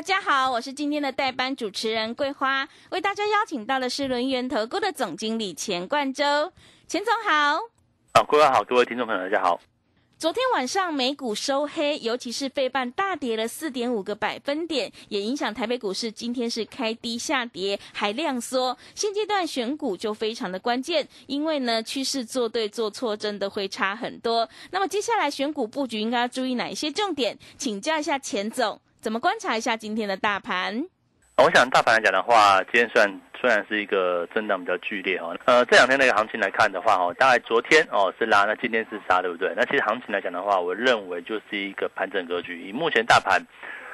大家好，我是今天的代班主持人桂花，为大家邀请到的是轮源投顾的总经理钱冠洲，钱总好。啊，桂花好，各位听众朋友大家好。昨天晚上美股收黑，尤其是费半大跌了四点五个百分点，也影响台北股市今天是开低下跌，还量缩。现阶段选股就非常的关键，因为呢趋势做对做错真的会差很多。那么接下来选股布局应该要注意哪一些重点？请教一下钱总，怎么观察一下今天的大盘？我想大盘来讲的话，今天算虽然是一个震荡比较剧烈哈，呃，这两天那个行情来看的话哈，大概昨天哦是拉，那今天是杀，对不对？那其实行情来讲的话，我认为就是一个盘整格局。以目前大盘，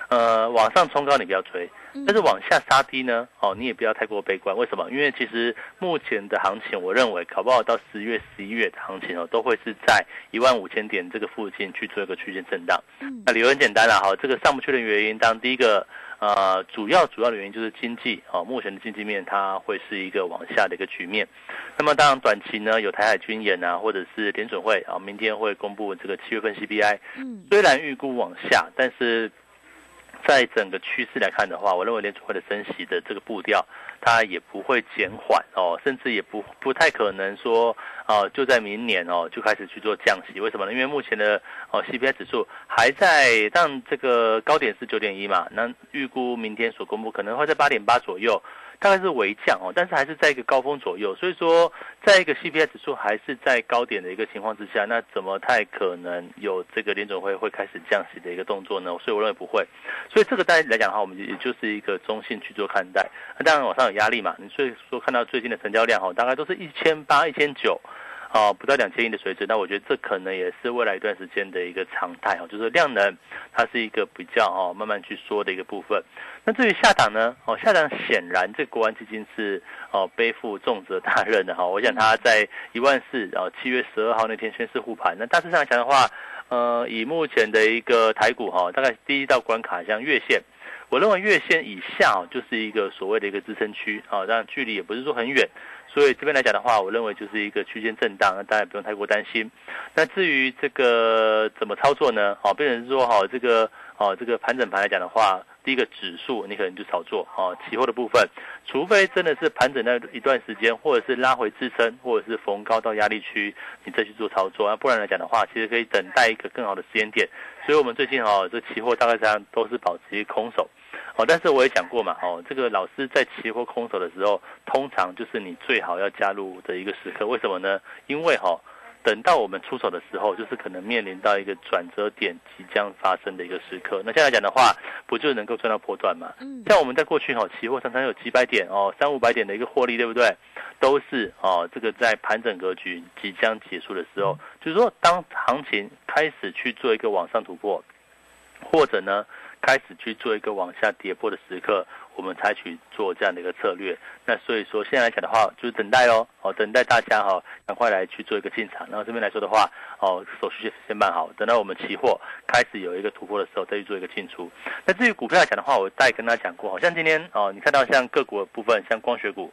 呃，往上冲高你不要追，但是往下杀低呢，哦，你也不要太过悲观。为什么？因为其实目前的行情，我认为搞不好到十月、十一月的行情哦，都会是在一万五千点这个附近去做一个区间震荡。那理由很简单了哈，这个上不去的原因，当第一个。呃，主要主要的原因就是经济啊，目前的经济面它会是一个往下的一个局面。那么当然短期呢，有台海军演啊，或者是联准会啊，明天会公布这个七月份 CPI。嗯，虽然预估往下，但是在整个趋势来看的话，我认为联储会的升息的这个步调。它也不会减缓哦，甚至也不不太可能说哦，就在明年哦就开始去做降息。为什么呢？因为目前的哦 CPI 指数还在，但这个高点是九点一嘛，那预估明天所公布可能会在八点八左右。大概是微降哦，但是还是在一个高峰左右，所以说在一个 CPI 指数还是在高点的一个情况之下，那怎么太可能有这个联总会会开始降息的一个动作呢？所以我认为不会，所以这个大家来讲的话，我们也就是一个中性去做看待。那当然往上有压力嘛，你所以说看到最近的成交量哦，大概都是一千八、一千九。哦，不到两千亿的水准，那我觉得这可能也是未来一段时间的一个常态哦，就是量能它是一个比较哦慢慢去缩的一个部分。那至于下档呢？哦，下档显然这国安基金是哦背负重责大任的哈。我想他在一万四，然后七月十二号那天宣誓护盘。那大致上来讲的话，呃，以目前的一个台股哈，大概第一道关卡像月线，我认为月线以下哦就是一个所谓的一个支撑区啊，但距离也不是说很远。所以这边来讲的话，我认为就是一个区间震荡，那大家不用太过担心。那至于这个怎么操作呢？好，变成说，好这个，哦，这个盘整盘来讲的话，第一个指数你可能就炒作，哦，期货的部分，除非真的是盘整那一段时间，或者是拉回支撑，或者是逢高到压力区，你再去做操作。啊，不然来讲的话，其实可以等待一个更好的时间点。所以我们最近哦，这期货大概上都是保持空手。哦，但是我也讲过嘛，哦，这个老师在期货空手的时候，通常就是你最好要加入的一个时刻。为什么呢？因为哈，等到我们出手的时候，就是可能面临到一个转折点即将发生的一个时刻。那现在讲的话，不就能够赚到波段嘛？嗯，像我们在过去哈，期货常常有几百点哦，三五百点的一个获利，对不对？都是哦，这个在盘整格局即将结束的时候，就是说当行情开始去做一个往上突破，或者呢？开始去做一个往下跌破的时刻，我们采取做这样的一个策略。那所以说现在来讲的话，就是等待哦，哦，等待大家哈，赶快来去做一个进场。然后这边来说的话，哦，手续先办好，等到我们期货开始有一个突破的时候，再去做一个进出。那至于股票来讲的话，我再跟大家讲过，好像今天哦，你看到像个股的部分，像光学股，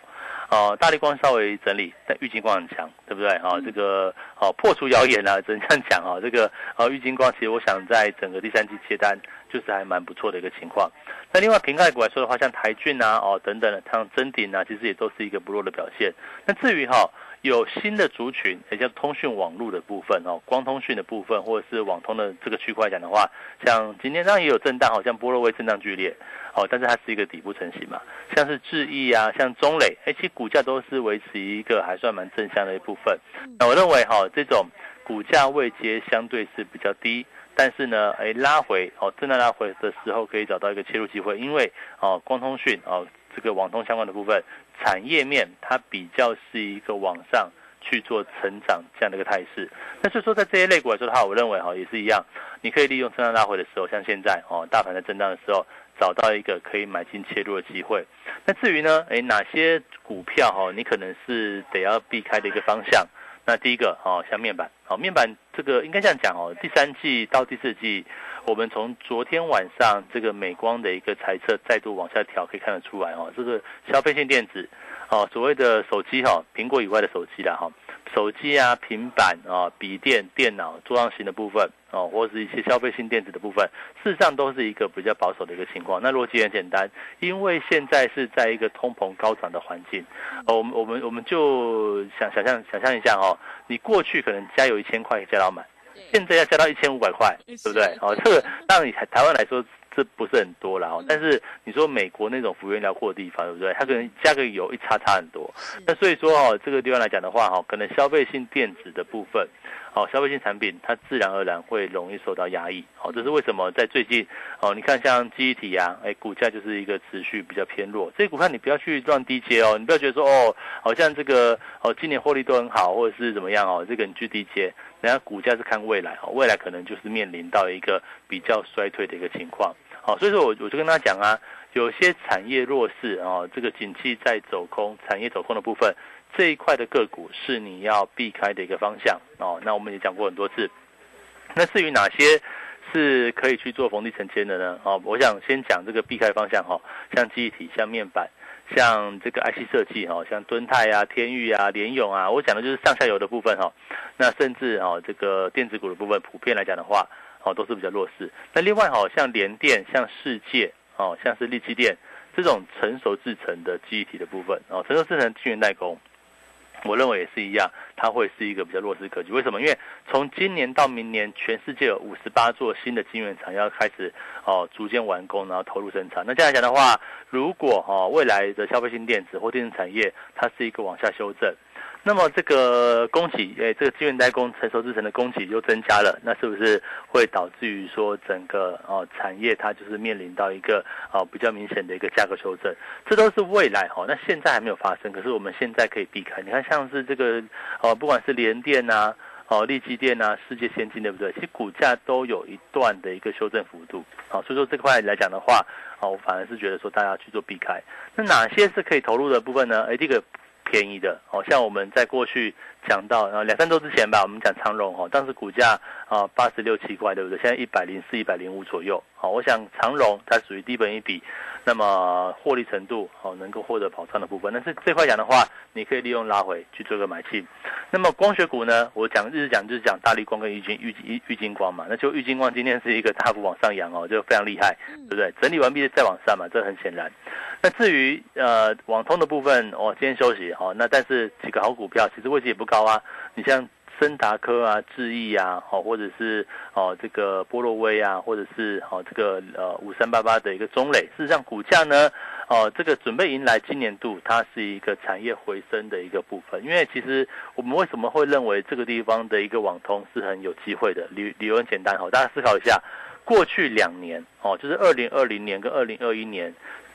哦，大力光稍微整理，但玉金光很强，对不对？哦，这个哦破除谣言啊，只能这样讲啊。这个哦，玉金光其实我想在整个第三季接单。就是还蛮不错的一个情况。那另外平盖股来说的话，像台骏啊、哦等等的，像真鼎啊，其实也都是一个不弱的表现。那至于哈有新的族群，也叫通讯网络的部分哦，光通讯的部分或者是网通的这个区块讲的话，像今天当然也有震荡，好像波罗威震荡剧烈哦，但是它是一个底部成型嘛。像是智毅啊，像中磊，哎，其实股价都是维持一个还算蛮正向的一部分。那我认为哈，这种股价位阶相对是比较低。但是呢，哎，拉回哦，真的拉回的时候可以找到一个切入机会，因为哦，光通讯哦，这个网通相关的部分产业面它比较是一个往上去做成长这样的一个态势。那所以说在这些类股来说的话，我认为哈也是一样，你可以利用震荡拉回的时候，像现在哦，大盘在震荡的时候，找到一个可以买进切入的机会。那至于呢，哎哪些股票哈，你可能是得要避开的一个方向。那第一个哦，像面板，好面板这个应该这样讲哦，第三季到第四季，我们从昨天晚上这个美光的一个猜测再度往下调，可以看得出来哦，这个消费性电子，哦所谓的手机哈，苹果以外的手机啦哈。手机啊、平板啊、笔电、电脑、桌上型的部分哦，或是一些消费性电子的部分，事实上都是一个比较保守的一个情况。那逻辑很简单，因为现在是在一个通膨高涨的环境，哦，我们我们我们就想想象想象一下哦，你过去可能加油一千块加到满，现在要加到一千五百块，对不对？哦，这个 让你台台湾来说。这不是很多啦哦，但是你说美国那种幅员辽阔的地方，对不对？它可能价格有一差差很多。那所以说哦，这个地方来讲的话哈，可能消费性电子的部分，哦，消费性产品它自然而然会容易受到压抑。哦，这是为什么在最近哦，你看像记忆体啊，哎，股价就是一个持续比较偏弱。这些股票你不要去乱低接哦，你不要觉得说哦，好像这个哦今年获利都很好，或者是怎么样哦，这个你去低接，人家股价是看未来哦，未来可能就是面临到一个比较衰退的一个情况。好，所以说我我就跟他讲啊，有些产业弱势啊，这个景气在走空，产业走空的部分，这一块的个股是你要避开的一个方向哦。那我们也讲过很多次。那至于哪些是可以去做逢低承接的呢？哦，我想先讲这个避开方向哈，像记忆体、像面板、像这个 IC 设计哈，像敦泰啊、天域啊、联咏啊，我讲的就是上下游的部分哈。那甚至哦，这个电子股的部分，普遍来讲的话。哦，都是比较弱势。那另外，好像联电、像世界，哦，像是力积电这种成熟制成的记忆体的部分，哦，成熟制成晶圆代工，我认为也是一样，它会是一个比较弱势格局。为什么？因为从今年到明年，全世界有五十八座新的晶圆厂要开始哦，逐渐完工，然后投入生产。那这样来讲的话，如果哈未来的消费性电子或电子产业，它是一个往下修正。那么这个供给，诶，这个资源代工成熟制成的供给又增加了，那是不是会导致于说整个哦产业它就是面临到一个哦比较明显的一个价格修正？这都是未来哈，那现在还没有发生，可是我们现在可以避开。你看像是这个哦，不管是联电呐，哦立基电呐，世界先进对不对？其实股价都有一段的一个修正幅度，好，所以说这块来讲的话，哦，我反而是觉得说大家去做避开。那哪些是可以投入的部分呢？哎，这个。便宜的哦，像我们在过去讲到，然后两三周之前吧，我们讲长荣哦，当时股价啊八十六七块，对不对？现在一百零四、一百零五左右。好，我想长荣它属于低本一比，那么获利程度好能够获得保障的部分。但是这块讲的话，你可以利用拉回去做个买进。那么光学股呢，我讲日讲就是讲大力光跟玉金玉玉玉金光嘛，那就玉金光今天是一个大幅往上扬哦，就非常厉害，对不对？整理完毕再往上嘛，这很显然。那至于呃网通的部分，哦，今天休息哦，那但是几个好股票其实位置也不高啊。你像森达科啊、智毅啊，哦，或者是哦这个波洛威啊，或者是哦这个呃五三八八的一个中磊，事实上股价呢，哦这个准备迎来今年度它是一个产业回升的一个部分。因为其实我们为什么会认为这个地方的一个网通是很有机会的？理理由很简单哦，大家思考一下，过去两年哦，就是二零二零年跟二零二一年。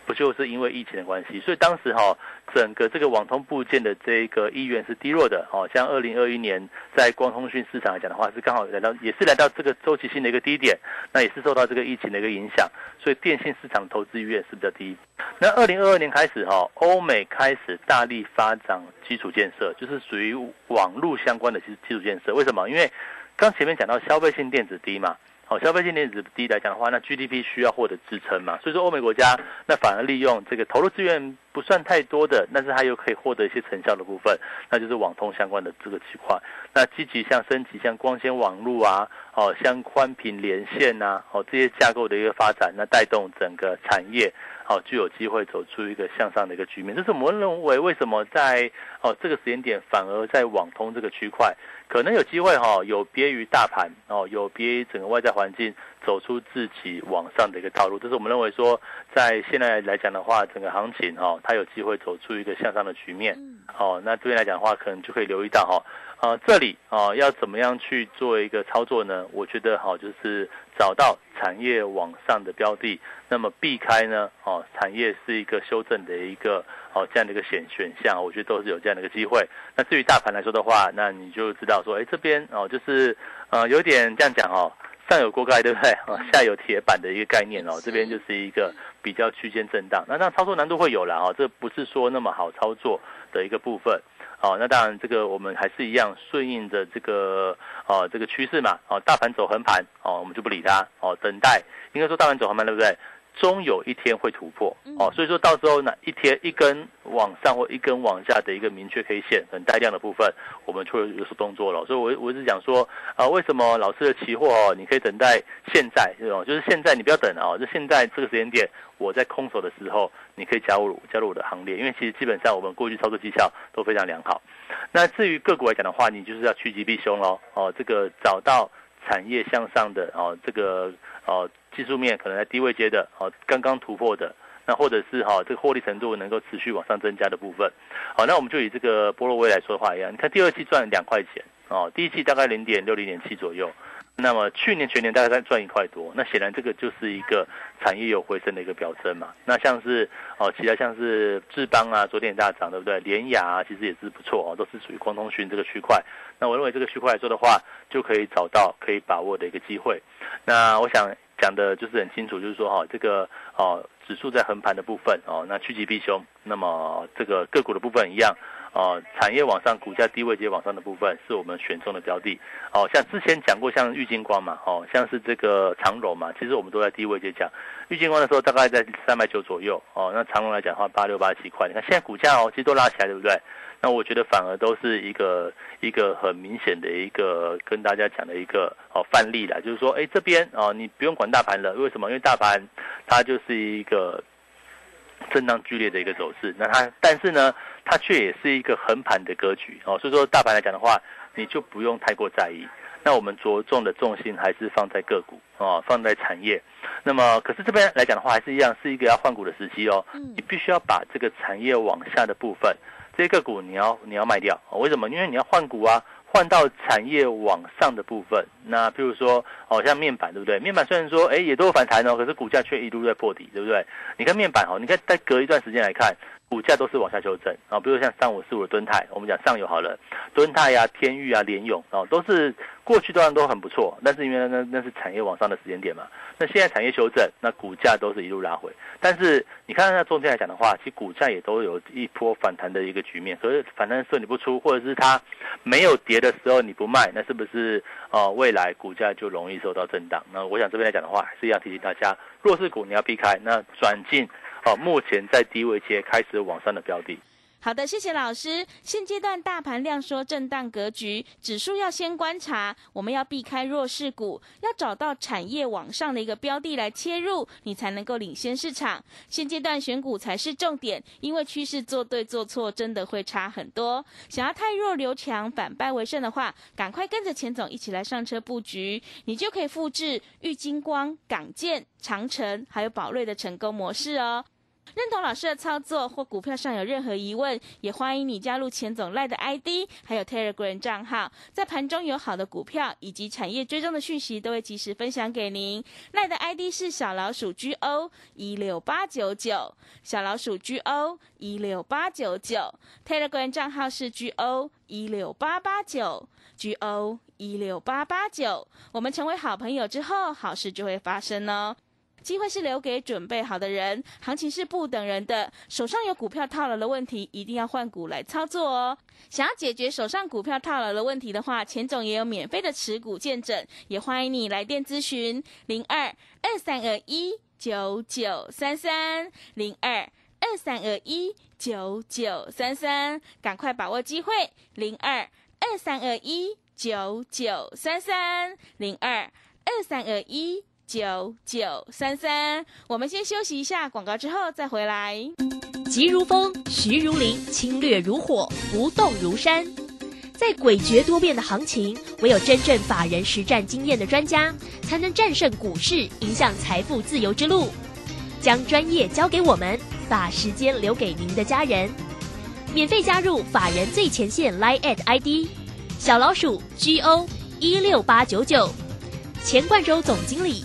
不就是因为疫情的关系，所以当时哈整个这个网通部件的这个意愿是低弱的哦。像二零二一年在光通讯市场来讲的话，是刚好来到也是来到这个周期性的一个低点，那也是受到这个疫情的一个影响，所以电信市场投资意愿是比较低。那二零二二年开始哈，欧美开始大力发展基础建设，就是属于网络相关的基基础建设。为什么？因为刚前面讲到消费性电子低嘛。好，消费性电子低来讲的话，那 GDP 需要获得支撑嘛，所以说欧美国家那反而利用这个投入资源不算太多的，但是它又可以获得一些成效的部分，那就是网通相关的这个区块。那积极向升级像光纤网络啊，哦，像宽频连线呐，哦这些架构的一个发展，那带动整个产业。好，就有机会走出一个向上的一个局面。这是我们认为为什么在哦这个时间点，反而在网通这个区块，可能有机会哈，有别于大盘哦，有别于整个外在环境，走出自己往上的一个道路。这是我们认为说，在现在来讲的话，整个行情哦，它有机会走出一个向上的局面。哦，那这边来讲的话，可能就可以留意到哈。呃，这里啊，要怎么样去做一个操作呢？我觉得好，就是找到产业往上的标的，那么避开呢，哦，产业是一个修正的一个哦这样的一个选选项，我觉得都是有这样的一个机会。那至于大盘来说的话，那你就知道说，哎，这边哦，就是呃，有点这样讲哦，上有锅盖对不对？啊，下有铁板的一个概念哦，这边就是一个比较区间震荡。那那操作难度会有了哦，这不是说那么好操作的一个部分。哦，那当然，这个我们还是一样顺应着这个哦这个趋势嘛。哦，大盘走横盘，哦，我们就不理它。哦，等待，应该说大盘走横盘，对不对？终有一天会突破。哦，所以说到时候呢，一天一根往上或一根往下的一个明确 K 线，很带量的部分，我们就会有所动作了。所以，我我是讲说，啊，为什么老师的期货哦，你可以等待现在这种，就是现在你不要等啊，就现在这个时间点，我在空手的时候，你可以加入加入我的行列，因为其实基本上我们过去操作绩效都非常良好。那至于个股来讲的话，你就是要趋吉避凶喽。哦，这个找到产业向上的哦，这个哦。技术面可能在低位接的，哦，刚刚突破的，那或者是哈这个获利程度能够持续往上增加的部分，好，那我们就以这个波洛威来说的话一样，你看第二季赚两块钱，哦，第一季大概零点六零点七左右，那么去年全年大概在赚一块多，那显然这个就是一个产业有回升的一个表征嘛。那像是哦，其他像是智邦啊，昨天大涨，对不对？联雅啊，其实也是不错哦，都是属于光通讯这个区块。那我认为这个区块来说的话，就可以找到可以把握的一个机会。那我想。讲的就是很清楚，就是说哈，这个哦，指数在横盘的部分哦，那趋吉避凶。那么这个个股的部分一样，哦，产业往上，股价低位接往上的部分是我们选中的标的。哦，像之前讲过，像玉金光嘛，哦，像是这个长荣嘛，其实我们都在低位接讲。玉金光的时候大概在三百九左右，哦，那长荣来讲的话，八六八七块。你看现在股价哦，其实都拉起来，对不对？那我觉得反而都是一个一个很明显的一个跟大家讲的一个哦范例了，就是说，哎，这边哦，你不用管大盘了，为什么？因为大盘它就是一个震荡剧烈的一个走势，那它但是呢，它却也是一个横盘的格局哦，所以说大盘来讲的话，你就不用太过在意。那我们着重的重心还是放在个股哦，放在产业。那么，可是这边来讲的话，还是一样是一个要换股的时机哦。你必须要把这个产业往下的部分。这个股你要你要卖掉，为什么？因为你要换股啊，换到产业往上的部分。那譬如说，哦，像面板对不对？面板虽然说，哎，也都有反弹哦，可是股价却一路在破底，对不对？你看面板哦，你看再隔一段时间来看。股价都是往下修正啊，比如像三五四五的吨泰，我们讲上游好了，吨泰呀、天域啊、联勇啊，都是过去段都很不错，但是因为那那是产业往上的时间点嘛，那现在产业修正，那股价都是一路拉回。但是你看那中间来讲的话，其实股价也都有一波反弹的一个局面，可是反弹的时候你不出，或者是它没有跌的时候你不卖，那是不是呃未来股价就容易受到震荡？那我想这边来讲的话，还是要提醒大家，弱势股你要避开，那转进。好，目前在低位接开始往上的标的。好的，谢谢老师。现阶段大盘量缩震荡格局，指数要先观察，我们要避开弱势股，要找到产业往上的一个标的来切入，你才能够领先市场。现阶段选股才是重点，因为趋势做对做错真的会差很多。想要太弱留强，反败为胜的话，赶快跟着钱总一起来上车布局，你就可以复制玉金光、港建、长城还有宝瑞的成功模式哦。认同老师的操作或股票上有任何疑问，也欢迎你加入钱总赖的 ID，还有 Telegram 账号，在盘中有好的股票以及产业追踪的讯息，都会及时分享给您。赖的 ID 是小老鼠 GO 一六八九九，小老鼠 GO 一六八九九，Telegram 账号是 GO 一六八八九，GO 一六八八九。我们成为好朋友之后，好事就会发生哦。机会是留给准备好的人，行情是不等人的。手上有股票套牢的问题，一定要换股来操作哦。想要解决手上股票套牢的问题的话，钱总也有免费的持股见证，也欢迎你来电咨询零二二三二一九九三三零二二三二一九九三三，赶快把握机会零二二三二一九九三三零二二三二一。九九三三，我们先休息一下广告，之后再回来。急如风，徐如林，侵略如火，不动如山。在诡谲多变的行情，唯有真正法人实战经验的专家。才能战胜股市，影响财富自由之路。将专业交给我们，把时间留给您的家人。免费加入法人最前线 Line at ID 小老鼠 GO 一六八九九，钱冠洲总经理，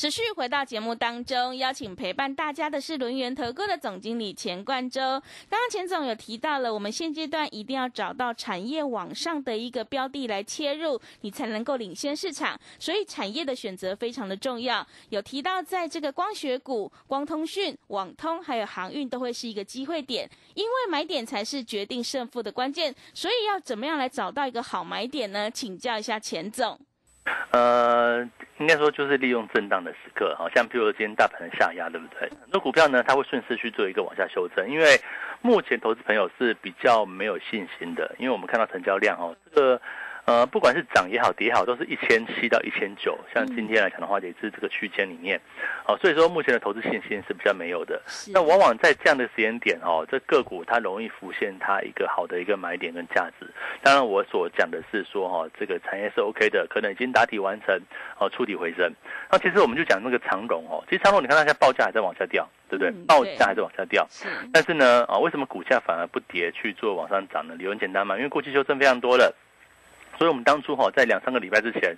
持续回到节目当中，邀请陪伴大家的是轮源投顾的总经理钱冠洲。刚刚钱总有提到了，我们现阶段一定要找到产业往上的一个标的来切入，你才能够领先市场。所以产业的选择非常的重要。有提到在这个光学股、光通讯、网通还有航运都会是一个机会点，因为买点才是决定胜负的关键。所以要怎么样来找到一个好买点呢？请教一下钱总。呃，应该说就是利用震荡的时刻，好像譬如今天大盘的下压，对不对？很多股票呢，它会顺势去做一个往下修正，因为目前投资朋友是比较没有信心的，因为我们看到成交量哦，这个。呃，不管是涨也好，跌也好，都是一千七到一千九。像今天来讲的话，也是这个区间里面。好，所以说目前的投资信心是比较没有的。那往往在这样的时间点哦，这个股它容易浮现它一个好的一个买点跟价值。当然，我所讲的是说哈，这个产业是 OK 的，可能已经打底完成，哦，触底回升。那其实我们就讲那个长荣哦，其实长荣你看它现在报价还在往下掉，对不对？报价还在往下掉。但是呢，啊，为什么股价反而不跌去做往上涨呢？理由很简单嘛，因为过去修正非常多了。所以，我们当初哈，在两三个礼拜之前，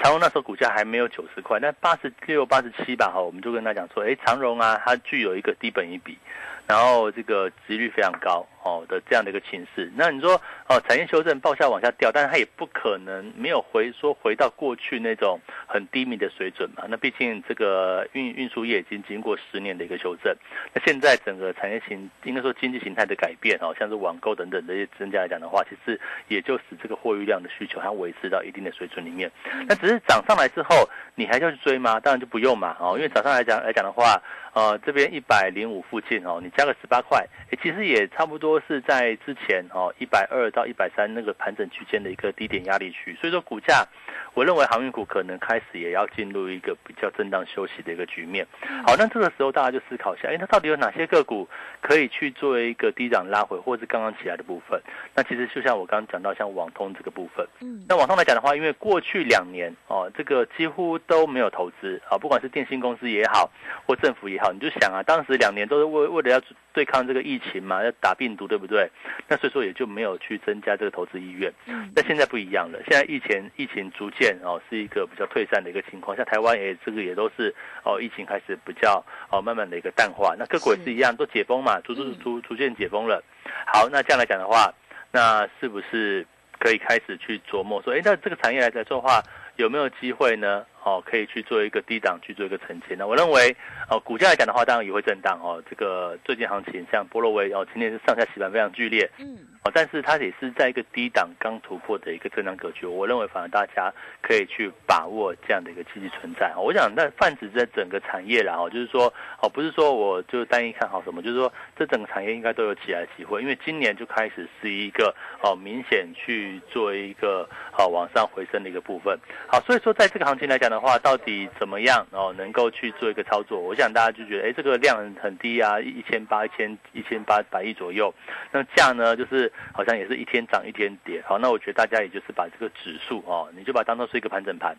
长荣那时候股价还没有九十块，那八十六、八十七吧，哈，我们就跟他讲说，哎，长荣啊，它具有一个低本一比。然后这个值率非常高哦的这样的一个情势，那你说哦产业修正报价往下掉，但是它也不可能没有回说回到过去那种很低迷的水准嘛。那毕竟这个运运输业已经经过十年的一个修正，那现在整个产业形应该说经济形态的改变哦，像是网购等等这些增加来讲的话，其实也就使这个货运量的需求它维持到一定的水准里面。那只是涨上来之后，你还要去追吗？当然就不用嘛哦，因为涨上来讲来讲的话。呃，这边一百零五附近哦，你加个十八块，其实也差不多是在之前哦一百二到一百三那个盘整区间的一个低点压力区，所以说股价，我认为航运股可能开始也要进入一个比较震荡休息的一个局面。好，那这个时候大家就思考一下，哎，那到底有哪些个股可以去作为一个低涨拉回，或者是刚刚起来的部分？那其实就像我刚刚讲到，像网通这个部分，嗯，那网通来讲的话，因为过去两年哦，这个几乎都没有投资啊，不管是电信公司也好，或政府也。好，你就想啊，当时两年都是为为了要对抗这个疫情嘛，要打病毒，对不对？那所以说也就没有去增加这个投资意愿。嗯，那现在不一样了，现在疫情疫情逐渐哦是一个比较退散的一个情况，像台湾也这个也都是哦疫情开始比较哦慢慢的一个淡化。那各国也是一样，都解封嘛，逐逐逐逐渐解封了。好，那这样来讲的话，那是不是可以开始去琢磨说，哎，那这个产业来来说话有没有机会呢？哦，可以去做一个低档去做一个承接。那我认为，哦，股价来讲的话，当然也会震荡哦。这个最近行情像波罗威哦，今天是上下洗盘非常剧烈，嗯，哦，但是它也是在一个低档刚突破的一个震荡格局。我认为，反而大家可以去把握这样的一个积极存在。我想，那泛指在整个产业啦，哦，就是说，哦，不是说我就单一看好什么，就是说，这整个产业应该都有起来机会，因为今年就开始是一个哦明显去做一个哦往上回升的一个部分。好，所以说在这个行情来讲。的话，到底怎么样哦？能够去做一个操作？我想大家就觉得，哎，这个量很低啊，一千八、一千一千八百亿左右。那价呢，就是好像也是一天涨一天跌。好，那我觉得大家也就是把这个指数哦，你就把它当做是一个盘整盘。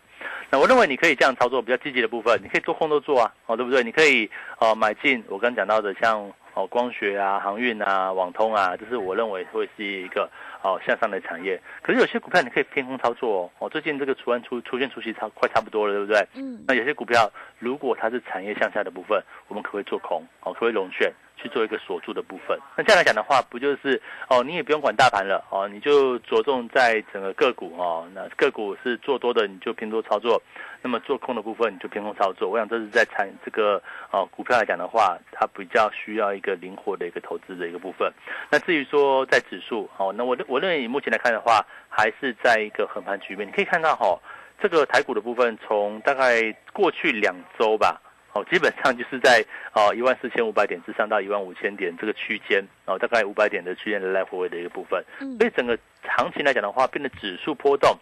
那我认为你可以这样操作，比较积极的部分，你可以做空都做啊，哦，对不对？你可以哦买进我刚讲到的，像哦光学啊、航运啊、网通啊，这是我认为会是一个。哦，向上的产业，可是有些股票你可以偏空操作哦。哦，最近这个出完出出现出息差快差不多了，对不对？嗯。那有些股票如果它是产业向下的部分，我们可不可以做空？哦，可不可以龙旋去做一个锁住的部分。那这样来讲的话，不就是哦，你也不用管大盘了哦，你就着重在整个个股哦。那个股是做多的，你就偏多操作；那么做空的部分，你就偏空操作。我想这是在产这个哦股票来讲的话，它比较需要一个灵活的一个投资的一个部分。那至于说在指数哦，那我我认为以目前来看的话，还是在一个横盘局面。你可以看到哈，这个台股的部分从大概过去两周吧。哦，基本上就是在哦一万四千五百点之上到一万五千点这个区间，哦大概五百点的区间来来回的一个部分。所以整个行情来讲的话，变得指数波动，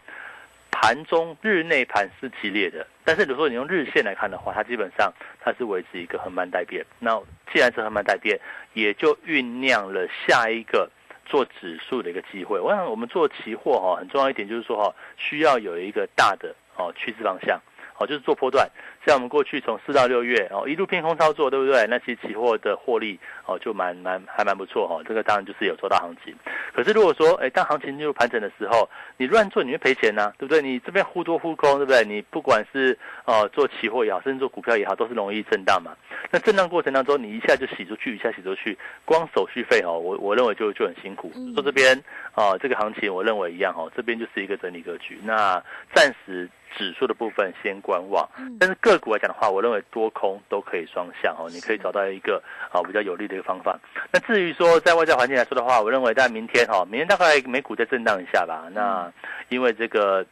盘中日内盘是激烈的。但是如果你用日线来看的话，它基本上它是维持一个横盘待变。那既然是横盘待变，也就酝酿了下一个做指数的一个机会。我想我们做期货哈，很重要一点就是说哈，需要有一个大的哦趋势方向。哦，就是做波段，像我们过去从四到六月哦，一路偏空操作，对不对？那其实期货的获利哦，就蛮蛮还蛮不错哈。这个当然就是有做到行情。可是如果说，哎，当行情进入盘整的时候，你乱做你会赔钱呐，对不对？你这边忽多忽空，对不对？你不管是哦做期货也好，甚至做股票也好，都是容易震荡嘛。那震荡过程当中，你一下就洗出去，一下洗出去，光手续费哦，我我认为就就很辛苦。说这边哦，这个行情我认为一样哦，这边就是一个整理格局。那暂时。指数的部分先观望，但是个股来讲的话，我认为多空都可以双向哦，你可以找到一个啊比较有利的一个方法。那至于说在外在环境来说的话，我认为在明天哈，明天大概美股再震荡一下吧。那因为这个。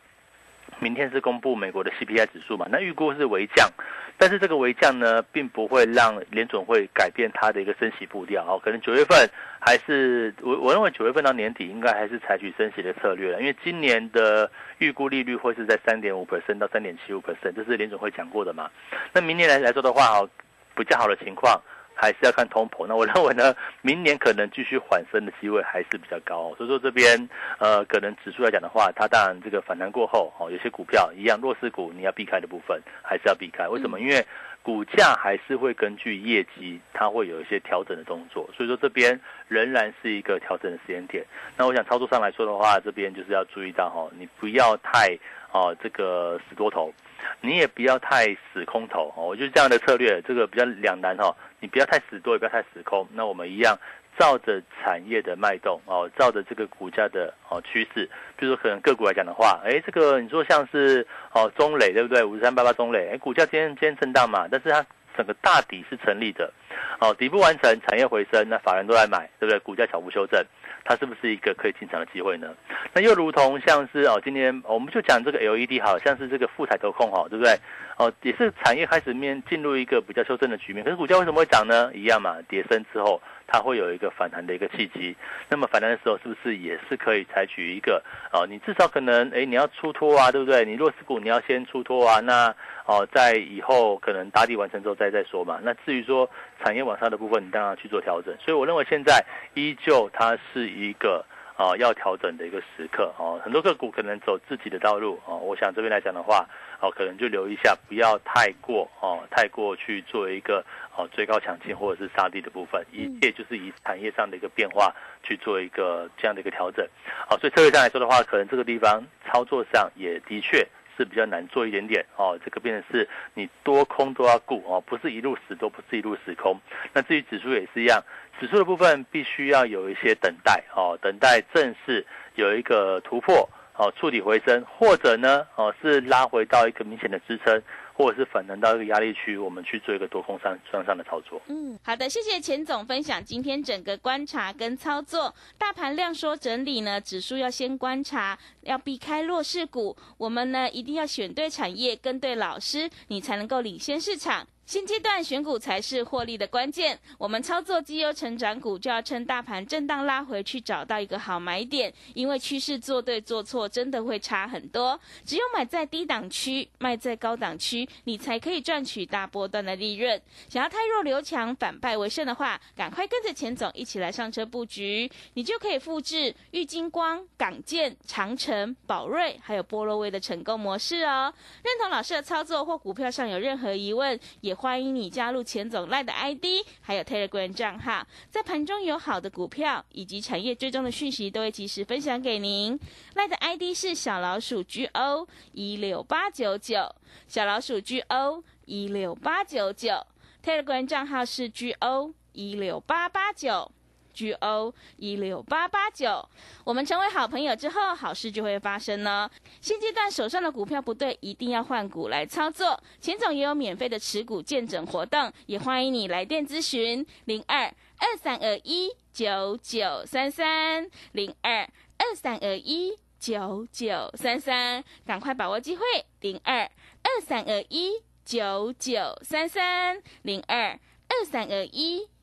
明天是公布美国的 CPI 指数嘛？那预估是微降，但是这个微降呢，并不会让联总会改变它的一个升息步调哦。可能九月份还是我我认为九月份到年底应该还是采取升息的策略了，因为今年的预估利率会是在三点五 percent 到三点七五 percent，这是联总会讲过的嘛。那明年来来说的话，哦，比较好的情况。还是要看通膨，那我认为呢，明年可能继续缓升的机会还是比较高，所以说这边呃，可能指数来讲的话，它当然这个反弹过后，哦，有些股票一样弱势股你要避开的部分还是要避开，为什么？因为股价还是会根据业绩，它会有一些调整的动作，所以说这边仍然是一个调整的时间点。那我想操作上来说的话，这边就是要注意到哈，你不要太哦这个死多头。你也不要太死空头哦，我觉得这样的策略，这个比较两难哈。你不要太死多，也不要太死空。那我们一样照着产业的脉动哦，照着这个股价的哦趋势，比如说可能个股来讲的话，哎，这个你说像是哦中磊对不对？五三八八中磊，哎，股价今天今天震荡嘛，但是它整个大底是成立的，哦，底部完成，产业回升，那法人都在买，对不对？股价小幅修正。它是不是一个可以进场的机会呢？那又如同像是哦，今天我们就讲这个 LED，好像是这个富彩投控，哈，对不对？哦，也是产业开始面进入一个比较修正的局面。可是股价为什么会涨呢？一样嘛，跌升之后，它会有一个反弹的一个契机。那么反弹的时候，是不是也是可以采取一个哦？你至少可能哎，你要出脱啊，对不对？你弱势股你要先出脱啊，那哦，在以后可能打底完成之后再再说嘛。那至于说产业往上的部分，你当然要去做调整。所以我认为现在依旧它是一个。啊，要调整的一个时刻哦，很多个股可能走自己的道路哦。我想这边来讲的话，哦，可能就留意一下，不要太过哦，太过去做一个哦追高抢进或者是杀低的部分，一切就是以产业上的一个变化去做一个这样的一个调整。好，所以策略上来说的话，可能这个地方操作上也的确是比较难做一点点哦。这个变成是你多空都要顾哦，不是一路死多，不是一路死空。那至于指数也是一样。指数的部分必须要有一些等待哦，等待正式有一个突破哦，触底回升，或者呢哦是拉回到一个明显的支撑，或者是反弹到一个压力区，我们去做一个多空上向上的操作。嗯，好的，谢谢钱总分享今天整个观察跟操作。大盘量缩整理呢，指数要先观察，要避开弱势股。我们呢一定要选对产业，跟对老师，你才能够领先市场。现阶段选股才是获利的关键。我们操作绩优成长股，就要趁大盘震荡拉回去，找到一个好买点。因为趋势做对做错，真的会差很多。只有买在低档区，卖在高档区，你才可以赚取大波段的利润。想要太弱留强，反败为胜的话，赶快跟着钱总一起来上车布局，你就可以复制玉金光、港建、长城、宝瑞还有波罗威的成功模式哦。认同老师的操作或股票上有任何疑问，也。欢迎你加入钱总赖的 ID，还有 Telegram 账号，在盘中有好的股票以及产业追踪的讯息，都会及时分享给您。赖的 ID 是小老鼠 GO 一六八九九，小老鼠 GO 一六八九九，Telegram 账号是 GO。一六八八九。G O 一六八八九，我们成为好朋友之后，好事就会发生呢。现阶段手上的股票不对，一定要换股来操作。钱总也有免费的持股见证活动，也欢迎你来电咨询零二二三二一九九三三零二二三二一九九三三，赶快把握机会零二二三二一九九三三零二二三二一。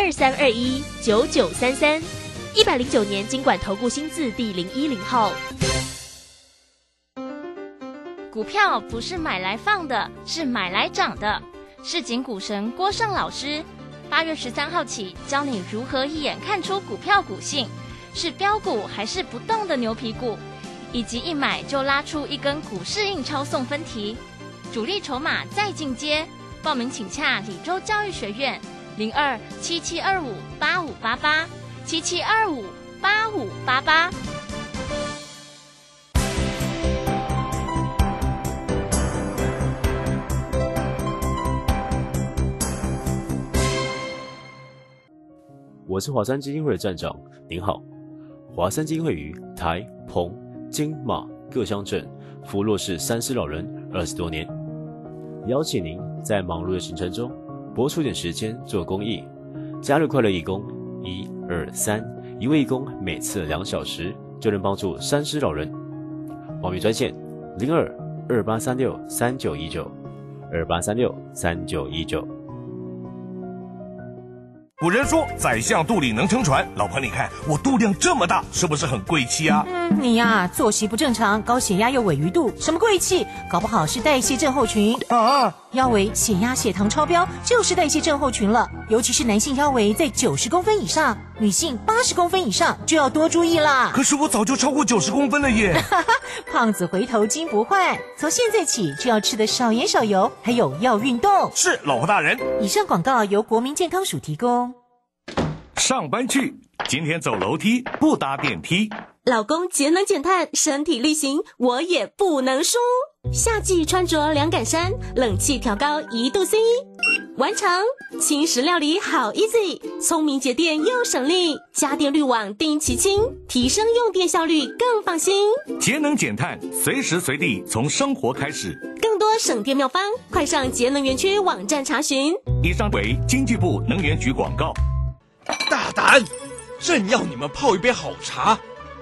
二三二一九九三三，一百零九年经管投顾新字第零一零号。股票不是买来放的，是买来涨的。市井股神郭胜老师，八月十三号起教你如何一眼看出股票股性，是标股还是不动的牛皮股，以及一买就拉出一根股市印钞送分题，主力筹码再进阶。报名请洽李州教育学院。零二七七二五八五八八七七二五八五八八。我是华山基金会的站长，您好。华山基金会于台、澎、金、马各乡镇扶弱势三师老人二十多年，邀请您在忙碌的行程中。播出点时间做公益，加入快乐义工，一二三，一位义工每次两小时就能帮助三十老人。报名专线零二二八三六三九一九二八三六三九一九。古人说：“宰相肚里能撑船。”老婆，你看我肚量这么大，是不是很贵气啊？嗯，你呀，作息不正常，高血压又尾鱼肚，什么贵气？搞不好是代谢症候群啊！腰围、血压、血糖超标，就是代谢症候群了。尤其是男性腰围在九十公分以上，女性八十公分以上就要多注意啦。可是我早就超过九十公分了耶！哈哈，胖子回头金不换，从现在起就要吃的少盐少油，还有要运动。是，老婆大人。以上广告由国民健康署提供。上班去，今天走楼梯不搭电梯。老公节能减碳，身体力行，我也不能输。夏季穿着凉感衫，冷气调高一度 C，完成。轻食料理好 easy，聪明节电又省力，家电滤网定期清，提升用电效率更放心。节能减碳，随时随地从生活开始。更多省电妙方，快上节能园区网站查询。以上为经济部能源局广告。大胆！朕要你们泡一杯好茶，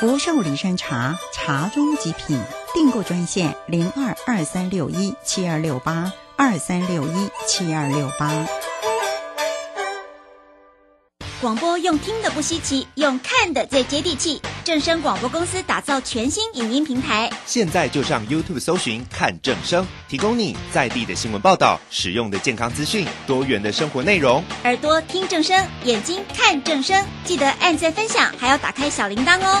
福寿梨山茶，茶中极品。订购专线零二二三六一七二六八二三六一七二六八。广播用听的不稀奇，用看的最接地气。正声广播公司打造全新影音平台，现在就上 YouTube 搜寻看正声，提供你在地的新闻报道、实用的健康资讯、多元的生活内容。耳朵听正声，眼睛看正声，记得按赞分享，还要打开小铃铛哦。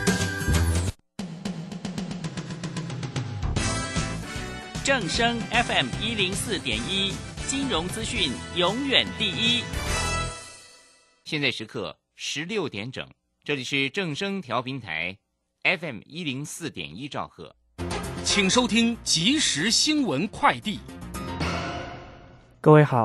正声 FM 一零四点一，金融资讯永远第一。现在时刻十六点整，这里是正声调频台 FM 一零四点一兆赫，请收听即时新闻快递。各位好，